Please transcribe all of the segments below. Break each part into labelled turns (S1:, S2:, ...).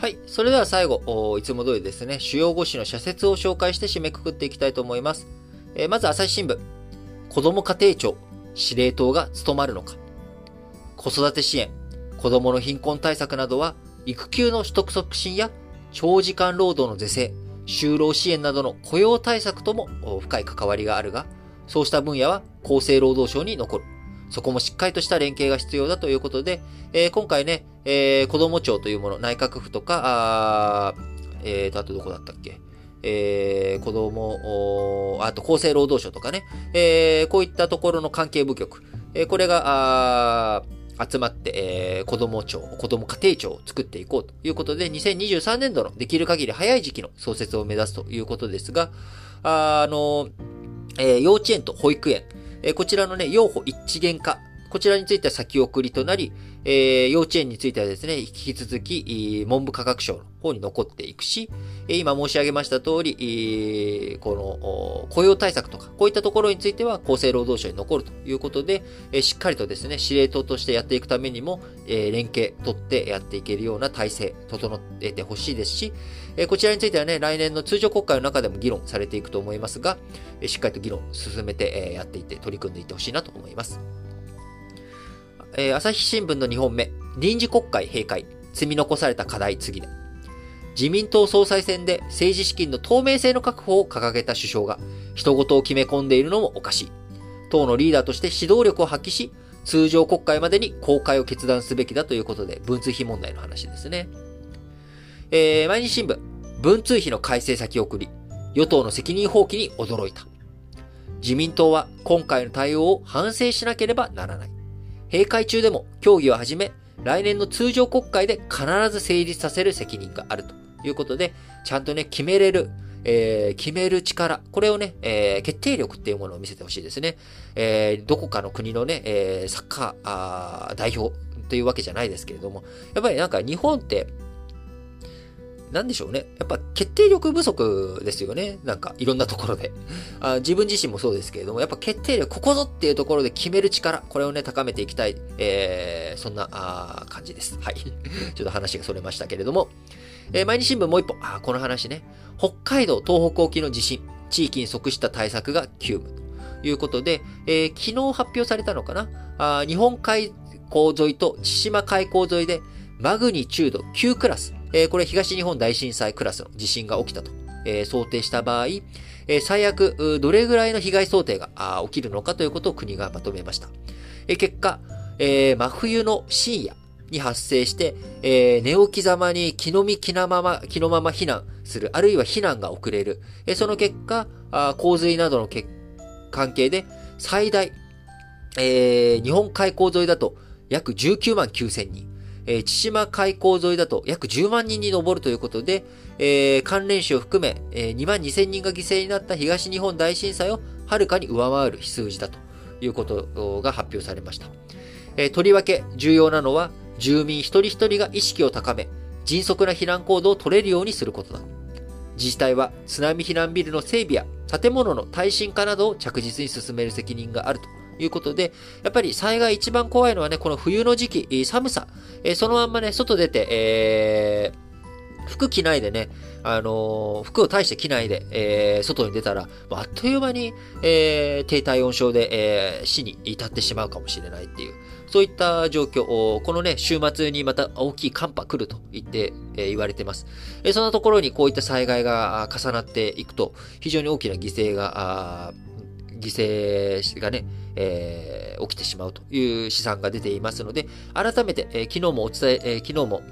S1: はい。それでは最後、いつも通りですね、主要5紙の社説を紹介して締めくくっていきたいと思います。えー、まず、朝日新聞。子ども家庭庁、司令塔が務まるのか。子育て支援、子どもの貧困対策などは、育休の取得促進や長時間労働の是正、就労支援などの雇用対策とも深い関わりがあるが、そうした分野は厚生労働省に残る。そこもしっかりとした連携が必要だということで、えー、今回ね、えー、子ども庁というもの、内閣府とか、あえーと、あとどこだったっけ？えー、子供、あと厚生労働省とかね、えー、こういったところの関係部局、えー、これが、あ集まって、えー、子供庁、子供家庭庁を作っていこうということで、2023年度のできる限り早い時期の創設を目指すということですが、あ、あの、えー、幼稚園と保育園、こちらのね、用法一元化、こちらについては先送りとなり、えー、幼稚園についてはですね、引き続き、文部科学省の方に残っていくし、今申し上げました通り、この雇用対策とか、こういったところについては厚生労働省に残るということで、しっかりとですね、司令塔としてやっていくためにも、連携取ってやっていけるような体制、整えてほしいですし、こちらについてはね、来年の通常国会の中でも議論されていくと思いますが、しっかりと議論進めてやっていって取り組んでいってほしいなと思います。えー、朝日新聞の2本目、臨時国会閉会、積み残された課題次で。自民党総裁選で政治資金の透明性の確保を掲げた首相が、人事を決め込んでいるのもおかしい。党のリーダーとして指導力を発揮し、通常国会までに公開を決断すべきだということで、文通費問題の話ですね。えー、毎日新聞、文通費の改正先送り、与党の責任放棄に驚いた。自民党は今回の対応を反省しなければならない。閉会中でも協議を始め、来年の通常国会で必ず成立させる責任があるということで、ちゃんとね、決めれる、えー、決める力、これをね、えー、決定力っていうものを見せてほしいですね。えー、どこかの国のね、え、サッカー代表というわけじゃないですけれども、やっぱりなんか日本って、なんでしょうね。やっぱ決定力不足ですよね。なんかいろんなところで。あ自分自身もそうですけれども、やっぱ決定力、ここぞっていうところで決める力、これをね、高めていきたい、えー、そんなあ感じです。はい。ちょっと話がそれましたけれども。えー、毎日新聞もう一本。あ、この話ね。北海道、東北沖の地震。地域に即した対策が急務。ということで、えー、昨日発表されたのかなあ日本海溝沿いと千島海溝沿いでマグニチュード9クラスえー、これ東日本大震災クラスの地震が起きたと、えー、想定した場合、えー、最悪、どれぐらいの被害想定が起きるのかということを国がまとめました。えー、結果、えー、真冬の深夜に発生して、えー、寝起きざまに気の身気のまま、気のまま避難する、あるいは避難が遅れる。えー、その結果、あ洪水などの関係で最大、えー、日本海溝沿いだと約19万9千人。えー、千島海溝沿いだと約10万人に上るということで、え、関連死を含め、え、2万2000人が犠牲になった東日本大震災をはるかに上回る数字だということが発表されました。え、とりわけ重要なのは、住民一人一人が意識を高め、迅速な避難行動を取れるようにすることだ。自治体は津波避難ビルの整備や建物の耐震化などを着実に進める責任があるということで、やっぱり災害一番怖いのはね、この冬の時期、寒さ、えそのまんまね、外出て、えー、服着ないでね、あのー、服を大して着ないで、えー、外に出たら、あっという間に、えー、低体温症で、えー、死に至ってしまうかもしれないっていう、そういった状況を、このね、週末にまた大きい寒波来ると言って、えー、言われてます。え、そんなところにこういった災害が重なっていくと、非常に大きな犠牲が、犠牲がね、えー、起きてしまうという試算が出ていますので、改めて、えー、昨日もお伝え、えー、昨日も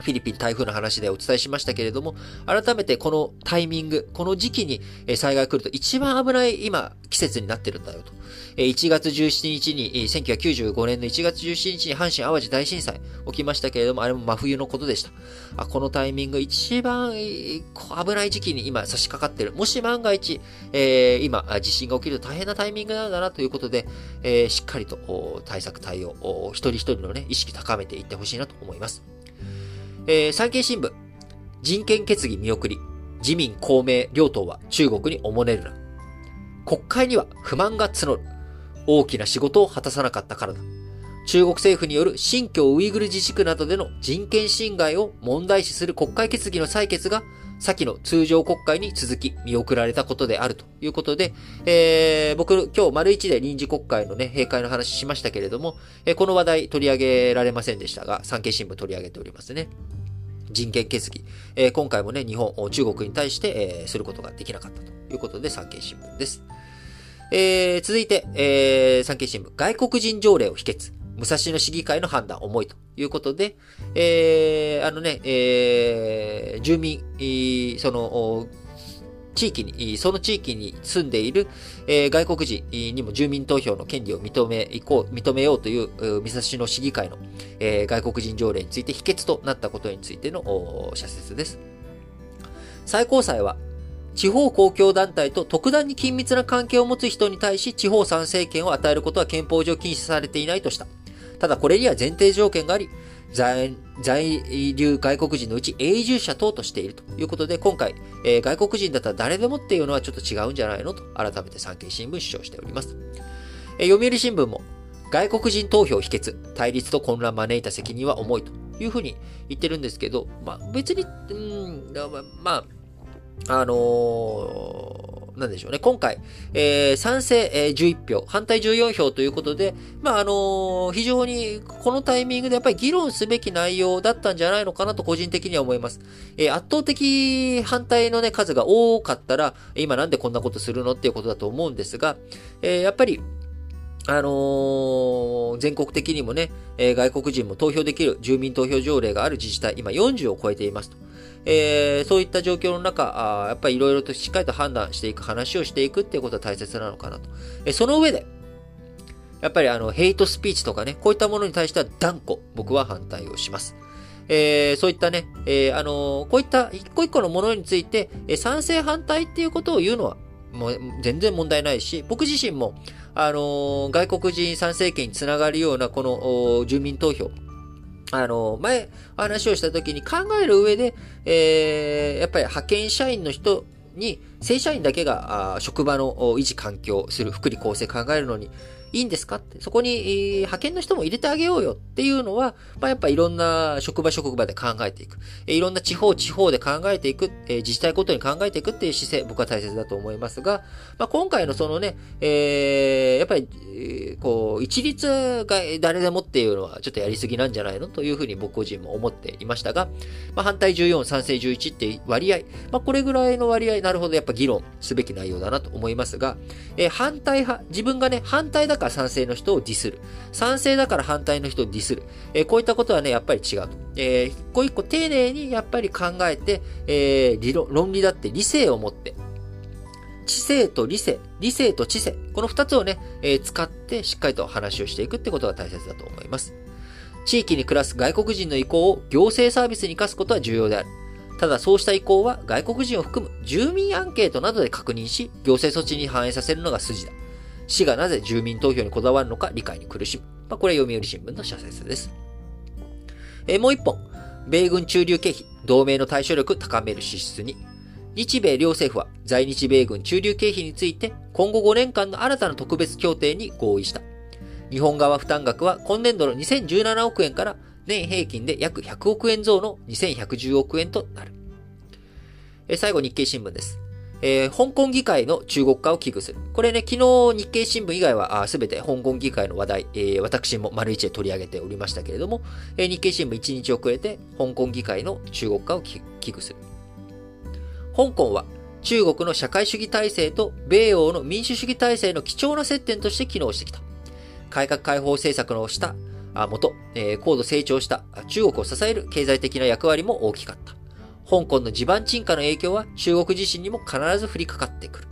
S1: フィリピン台風の話でお伝えしましたけれども、改めてこのタイミング、この時期に災害来ると一番危ない今、季節になってるんだよと。1月17日に、1995年の1月17日に阪神淡路大震災起きましたけれども、あれも真冬のことでした。あこのタイミング、一番危ない時期に今差し掛かってる。もし万が一、えー、今、地震が起きると大変なタイミングなんだなということで、えー、しっかりと対策対応、一人一人のね、意識高めていってほしいなと思います。えー、産経新聞、人権決議見送り、自民公明両党は中国におもねるな。国会には不満が募る。大きな仕事を果たさなかったからだ。中国政府による新疆ウイグル自治区などでの人権侵害を問題視する国会決議の採決が先の通常国会に続き見送られたことであるということで、えー、僕、今日丸一で臨時国会のね、閉会の話しましたけれども、えー、この話題取り上げられませんでしたが、産経新聞取り上げておりますね。人権決議。えー、今回もね、日本、中国に対して、えー、することができなかったということで、産経新聞です。えー、続いて、えー、産経新聞、外国人条例を否決。武蔵野市議会の判断重いということで、えー、あのね、えー、住民、その、地域に、その地域に住んでいる、えー、外国人にも住民投票の権利を認め、いこう、認めようという、武蔵野市議会の、えー、外国人条例について否決となったことについての社説です。最高裁は、地方公共団体と特段に緊密な関係を持つ人に対し、地方参政権を与えることは憲法上禁止されていないとした。ただこれには前提条件があり、在留外国人のうち永住者等としているということで、今回、えー、外国人だったら誰でもっていうのはちょっと違うんじゃないのと、改めて産経新聞主張しております。えー、読売新聞も、外国人投票否決、対立と混乱招いた責任は重いというふうに言ってるんですけど、まあ別に、うん、まあ、あのーなんでしょうね。今回、えー、賛成、えー、11票、反対14票ということで、まあ、あのー、非常にこのタイミングでやっぱり議論すべき内容だったんじゃないのかなと個人的には思います。えー、圧倒的反対のね、数が多かったら、今なんでこんなことするのっていうことだと思うんですが、えー、やっぱり、あのー、全国的にもね、えー、外国人も投票できる住民投票条例がある自治体、今40を超えていますと。えー、そういった状況の中、あやっぱりいろいろとしっかりと判断していく、話をしていくっていうことは大切なのかなと。えー、その上で、やっぱりあの、ヘイトスピーチとかね、こういったものに対しては断固、僕は反対をします。えー、そういったね、えー、あのー、こういった一個一個のものについて、え、賛成反対っていうことを言うのは、もう全然問題ないし、僕自身も、あの、外国人参政権につながるようなこの住民投票、あの、前話をした時に考える上で、えー、やっぱり派遣社員の人に、正社員だけが職場の維持環境する福利厚生考えるのに、いいんですかって、そこに、派遣の人も入れてあげようよっていうのは、まあ、やっぱいろんな職場職場で考えていく。いろんな地方地方で考えていく、自治体ごとに考えていくっていう姿勢、僕は大切だと思いますが、まあ、今回のそのね、えー、やっぱり、こう、一律が誰でもっていうのはちょっとやりすぎなんじゃないのというふうに僕個人も思っていましたが、まあ、反対14、賛成11って割合、まあ、これぐらいの割合、なるほどやっぱ議論すべき内容だなと思いますが、えー、反対派、自分がね、反対だから賛成の人をディスる。賛成だから反対の人をディスる。えー、こういったことはね、やっぱり違うと。えー、一個一個丁寧にやっぱり考えて、えー、理論、論理だって理性を持って、知性と理性、理性と知性、この二つをね、えー、使ってしっかりと話をしていくってことが大切だと思います。地域に暮らす外国人の意向を行政サービスに生かすことは重要である。ただそうした意向は外国人を含む住民アンケートなどで確認し、行政措置に反映させるのが筋だ。市がなぜ住民投票にこだわるのか理解に苦しむ。まあ、これは読売新聞の社説です。え、もう一本。米軍駐留経費、同盟の対処力高める支出に。日米両政府は在日米軍駐留経費について今後5年間の新たな特別協定に合意した。日本側負担額は今年度の2017億円から年平均で約100億円増の2110億円となる。最後日経新聞です。えー、香港議会の中国化を危惧する。これね、昨日日経新聞以外はすべて香港議会の話題、えー、私も丸一で取り上げておりましたけれども、えー、日経新聞1日遅れて香港議会の中国化を危惧する。香港は中国の社会主義体制と米欧の民主主義体制の貴重な接点として機能してきた。改革開放政策の下、もと、えー、高度成長した中国を支える経済的な役割も大きかった。香港の地盤沈下の影響は中国自身にも必ず降りかかってくる。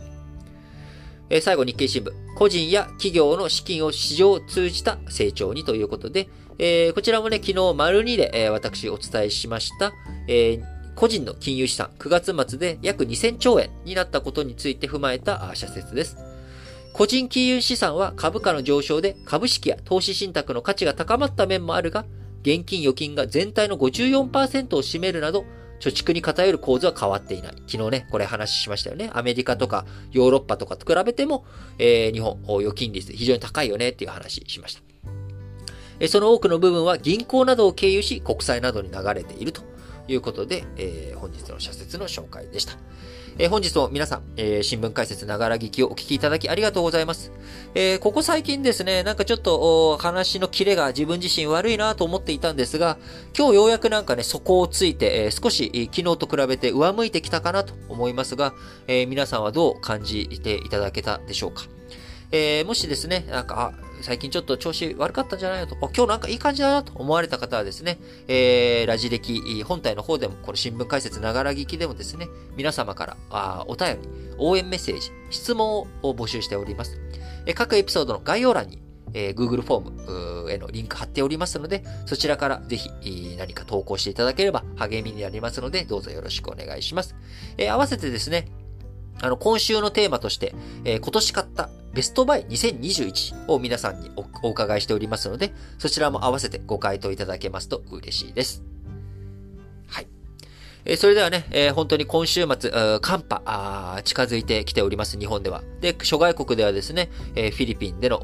S1: えー、最後日経新聞。個人や企業の資金を市場を通じた成長にということで、えー、こちらもね、昨日丸2で、えー、私お伝えしました、えー、個人の金融資産9月末で約2000兆円になったことについて踏まえた社説です。個人金融資産は株価の上昇で株式や投資信託の価値が高まった面もあるが、現金預金が全体の54%を占めるなど、貯蓄に偏る構図は変わっていない。昨日ね、これ話しましたよね。アメリカとかヨーロッパとかと比べても、えー、日本、預金率非常に高いよねっていう話しました。その多くの部分は銀行などを経由し、国債などに流れているということで、えー、本日の社説の紹介でした。えー、本日も皆さん、えー、新聞解説ながら聞きをお聞きいただきありがとうございます。えー、ここ最近ですね、なんかちょっと話のキレが自分自身悪いなと思っていたんですが、今日ようやくなんかね、底をついて、え少し昨日と比べて上向いてきたかなと思いますが、え皆さんはどう感じていただけたでしょうか？えもしですね、なんか、あ最近ちょっと調子悪かったんじゃないのと、今日なんかいい感じだなと思われた方はですね、えー、ラジ歴本体の方でも、この新聞解説ながら聞きでもですね、皆様からあお便り、応援メッセージ、質問を募集しております。えー、各エピソードの概要欄に、えー、Google フォームへのリンク貼っておりますので、そちらからぜひ何か投稿していただければ励みになりますので、どうぞよろしくお願いします。えー、合わせてですね、あの、今週のテーマとして、えー、今年買ったベストバイ2021を皆さんにお伺いしておりますので、そちらも合わせてご回答いただけますと嬉しいです。はいえそれではね、え本当に今週末、寒波近づいてきております、日本では。で、諸外国ではですね、えフィリピンでの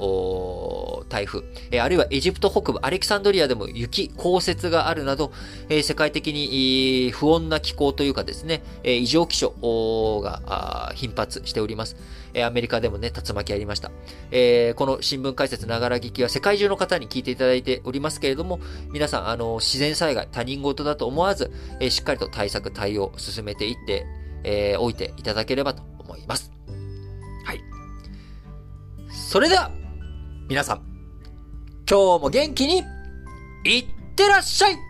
S1: 台風、えあるいはエジプト北部、アレキサンドリアでも雪、降雪があるなど、え世界的に不穏な気候というかですね、え異常気象が頻発しております。えアメリカでもね、竜巻ありました。えこの新聞解説ながら聞きは世界中の方に聞いていただいておりますけれども、皆さん、あの、自然災害、他人事だと思わず、えしっかりと対策、対応、進めていって、え、おいていただければと思います。はい。それでは、皆さん、今日も元気に、いってらっしゃい。